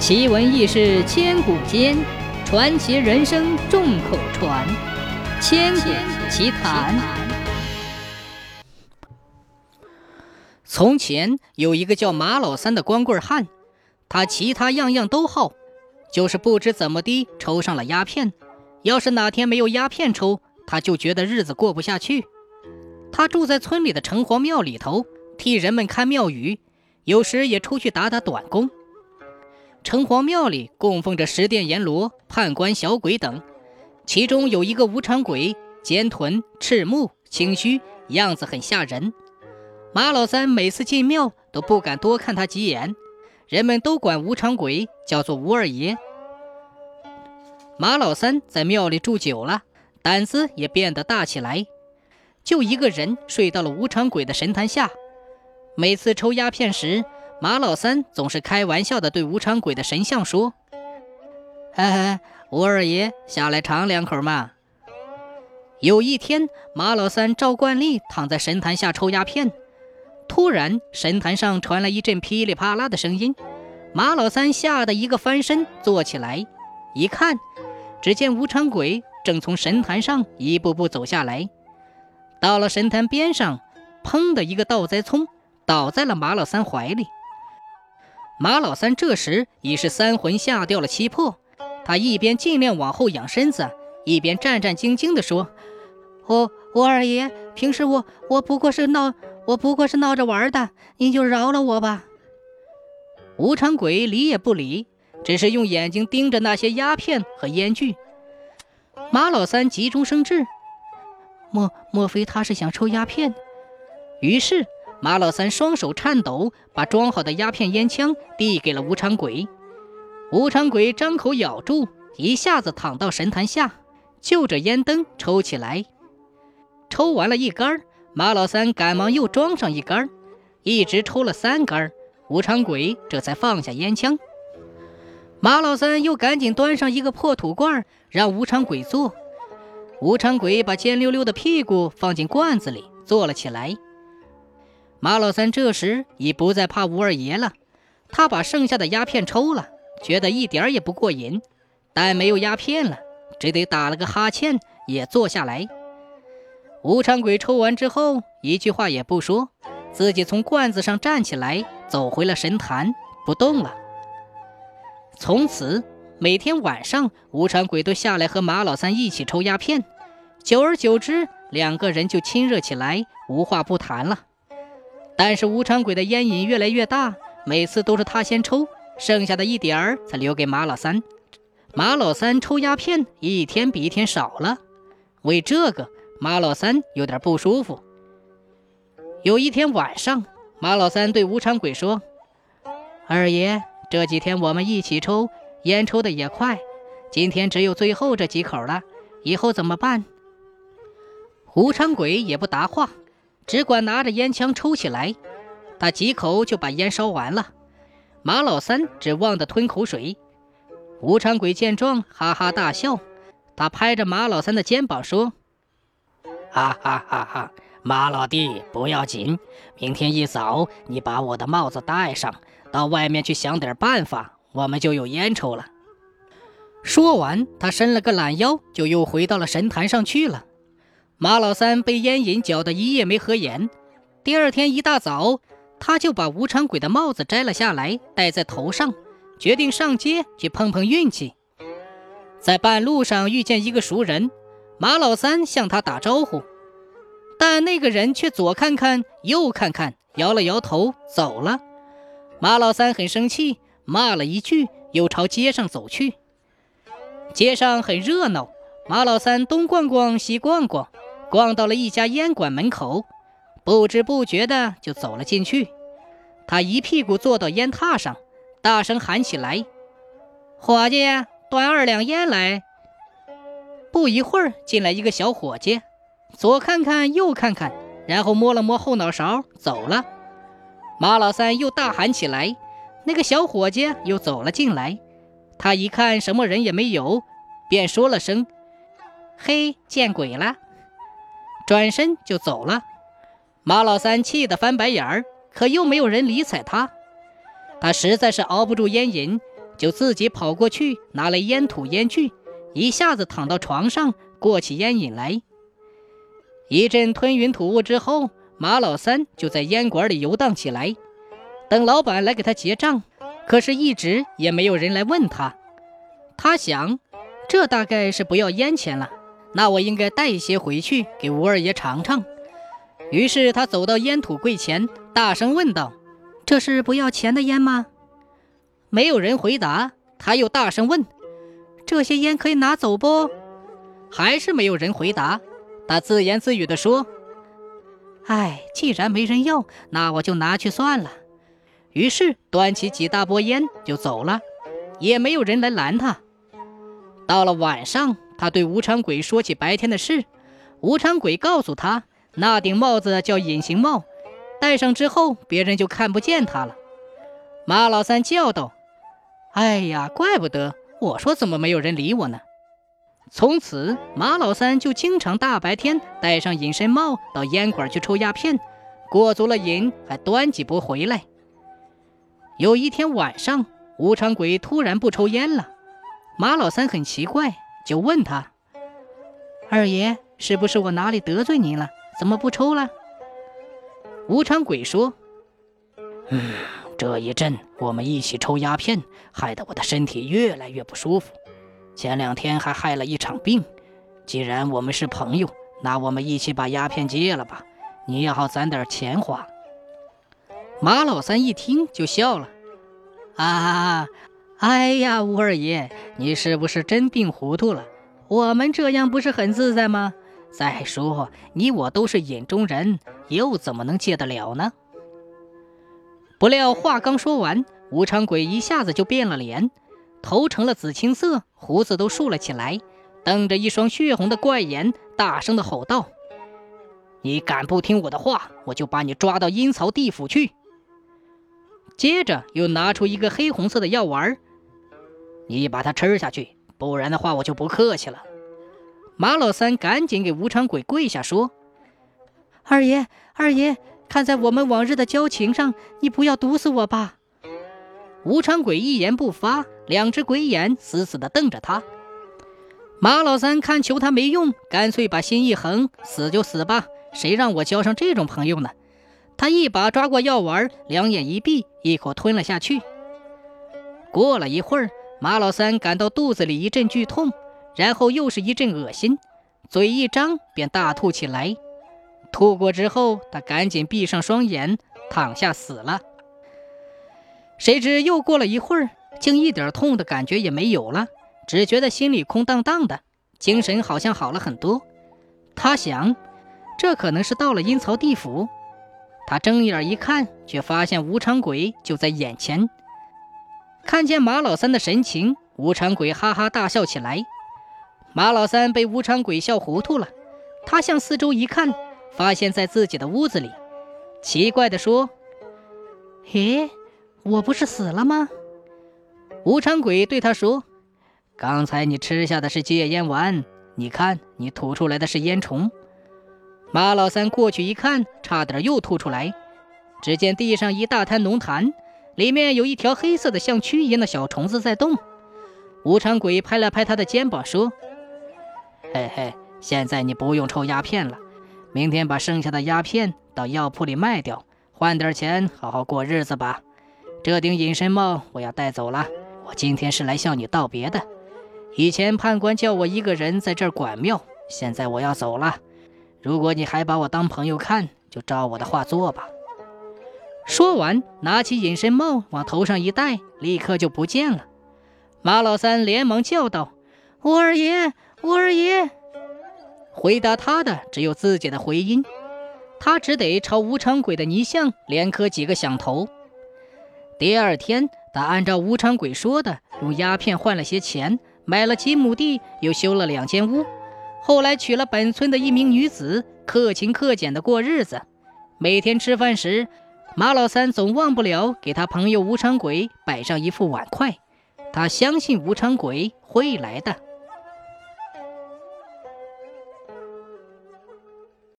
奇闻异事千古间，传奇人生众口传。千古奇谈。从前有一个叫马老三的光棍汉，他其他样样都好，就是不知怎么的抽上了鸦片。要是哪天没有鸦片抽，他就觉得日子过不下去。他住在村里的城隍庙里头，替人们看庙宇，有时也出去打打短工。城隍庙里供奉着十殿阎罗、判官、小鬼等，其中有一个无常鬼，尖臀、赤目、清虚，样子很吓人。马老三每次进庙都不敢多看他几眼，人们都管无常鬼叫做吴二爷。马老三在庙里住久了，胆子也变得大起来，就一个人睡到了无常鬼的神坛下。每次抽鸦片时，马老三总是开玩笑地对无常鬼的神像说：“嘿嘿，吴二爷下来尝两口嘛。”有一天，马老三照惯例躺在神坛下抽鸦片，突然神坛上传来一阵噼里啪啦的声音，马老三吓得一个翻身坐起来，一看，只见无常鬼正从神坛上一步步走下来，到了神坛边上，砰的一个倒栽葱倒在了马老三怀里。马老三这时已是三魂吓掉了七魄，他一边尽量往后仰身子，一边战战兢兢地说：“我我二爷，平时我我不过是闹，我不过是闹着玩的，您就饶了我吧。”无常鬼理也不理，只是用眼睛盯着那些鸦片和烟具。马老三急中生智，莫莫非他是想抽鸦片？于是。马老三双手颤抖，把装好的鸦片烟枪递给了无常鬼。无常鬼张口咬住，一下子躺到神坛下，就着烟灯抽起来。抽完了一杆，马老三赶忙又装上一杆，一直抽了三杆，无常鬼这才放下烟枪。马老三又赶紧端上一个破土罐，让无常鬼坐。无常鬼把尖溜溜的屁股放进罐子里，坐了起来。马老三这时已不再怕吴二爷了，他把剩下的鸦片抽了，觉得一点也不过瘾，但没有鸦片了，只得打了个哈欠，也坐下来。无常鬼抽完之后，一句话也不说，自己从罐子上站起来，走回了神坛，不动了。从此，每天晚上，无常鬼都下来和马老三一起抽鸦片，久而久之，两个人就亲热起来，无话不谈了。但是无常鬼的烟瘾越来越大，每次都是他先抽，剩下的一点儿才留给马老三。马老三抽鸦片一天比一天少了，为这个马老三有点不舒服。有一天晚上，马老三对无常鬼说：“二爷，这几天我们一起抽烟，抽的也快，今天只有最后这几口了，以后怎么办？”无常鬼也不答话。只管拿着烟枪抽起来，他几口就把烟烧完了。马老三只忘得吞口水。无常鬼见状，哈哈大笑。他拍着马老三的肩膀说：“哈哈哈哈，马老弟不要紧，明天一早你把我的帽子戴上，到外面去想点办法，我们就有烟抽了。”说完，他伸了个懒腰，就又回到了神坛上去了。马老三被烟瘾搅得一夜没合眼，第二天一大早，他就把无常鬼的帽子摘了下来，戴在头上，决定上街去碰碰运气。在半路上遇见一个熟人，马老三向他打招呼，但那个人却左看看右看看，摇了摇头走了。马老三很生气，骂了一句，又朝街上走去。街上很热闹，马老三东逛逛，西逛逛。逛到了一家烟馆门口，不知不觉的就走了进去。他一屁股坐到烟榻上，大声喊起来：“伙计，端二两烟来！”不一会儿，进来一个小伙计，左看看右看看，然后摸了摸后脑勺，走了。马老三又大喊起来，那个小伙计又走了进来。他一看什么人也没有，便说了声：“嘿，见鬼了！”转身就走了，马老三气得翻白眼儿，可又没有人理睬他。他实在是熬不住烟瘾，就自己跑过去拿来烟土烟具，一下子躺到床上过起烟瘾来。一阵吞云吐雾之后，马老三就在烟馆里游荡起来，等老板来给他结账，可是一直也没有人来问他。他想，这大概是不要烟钱了，那我应该带一些回去给吴二爷尝尝。于是他走到烟土柜前，大声问道：“这是不要钱的烟吗？”没有人回答。他又大声问：“这些烟可以拿走不？”还是没有人回答。他自言自语地说：“哎，既然没人要，那我就拿去算了。”于是端起几大波烟就走了，也没有人来拦他。到了晚上，他对吴长鬼说起白天的事。吴长鬼告诉他。那顶帽子叫隐形帽，戴上之后别人就看不见他了。马老三叫道：“哎呀，怪不得！我说怎么没有人理我呢？”从此，马老三就经常大白天戴上隐身帽到烟馆去抽鸦片，过足了瘾还端几波回来。有一天晚上，吴长鬼突然不抽烟了，马老三很奇怪，就问他：“二爷，是不是我哪里得罪您了？”怎么不抽了？吴长鬼说：“嗯，这一阵我们一起抽鸦片，害得我的身体越来越不舒服。前两天还害了一场病。既然我们是朋友，那我们一起把鸦片戒了吧。你也好攒点钱花。”马老三一听就笑了：“啊，哎呀，吴二爷，你是不是真病糊涂了？我们这样不是很自在吗？”再说，你我都是眼中人，又怎么能戒得了呢？不料话刚说完，吴长鬼一下子就变了脸，头成了紫青色，胡子都竖了起来，瞪着一双血红的怪眼，大声的吼道：“你敢不听我的话，我就把你抓到阴曹地府去！”接着又拿出一个黑红色的药丸，你把它吃下去，不然的话，我就不客气了。马老三赶紧给吴长鬼跪下说：“二爷，二爷，看在我们往日的交情上，你不要毒死我吧。”吴长鬼一言不发，两只鬼眼死死地瞪着他。马老三看求他没用，干脆把心一横，死就死吧，谁让我交上这种朋友呢？他一把抓过药丸，两眼一闭，一口吞了下去。过了一会儿，马老三感到肚子里一阵剧痛。然后又是一阵恶心，嘴一张便大吐起来。吐过之后，他赶紧闭上双眼，躺下死了。谁知又过了一会儿，竟一点痛的感觉也没有了，只觉得心里空荡荡的，精神好像好了很多。他想，这可能是到了阴曹地府。他睁眼一看，却发现无常鬼就在眼前。看见马老三的神情，吴长鬼哈哈大笑起来。马老三被吴长鬼笑糊涂了，他向四周一看，发现在自己的屋子里，奇怪地说：“嘿，我不是死了吗？”吴长鬼对他说：“刚才你吃下的是戒烟丸，你看你吐出来的是烟虫。”马老三过去一看，差点又吐出来。只见地上一大滩浓痰，里面有一条黑色的像蛆一样的小虫子在动。吴长鬼拍了拍他的肩膀说。嘿嘿，现在你不用抽鸦片了，明天把剩下的鸦片到药铺里卖掉，换点钱，好好过日子吧。这顶隐身帽我要带走了，我今天是来向你道别的。以前判官叫我一个人在这儿管庙，现在我要走了。如果你还把我当朋友看，就照我的话做吧。说完，拿起隐身帽往头上一戴，立刻就不见了。马老三连忙叫道：“吴二爷！”吴二爷回答他的只有自己的回音，他只得朝吴长鬼的泥像连磕几个响头。第二天，他按照吴长鬼说的，用鸦片换了些钱，买了几亩地，又修了两间屋。后来娶了本村的一名女子，克勤克俭的过日子。每天吃饭时，马老三总忘不了给他朋友吴长鬼摆上一副碗筷。他相信吴长鬼会来的。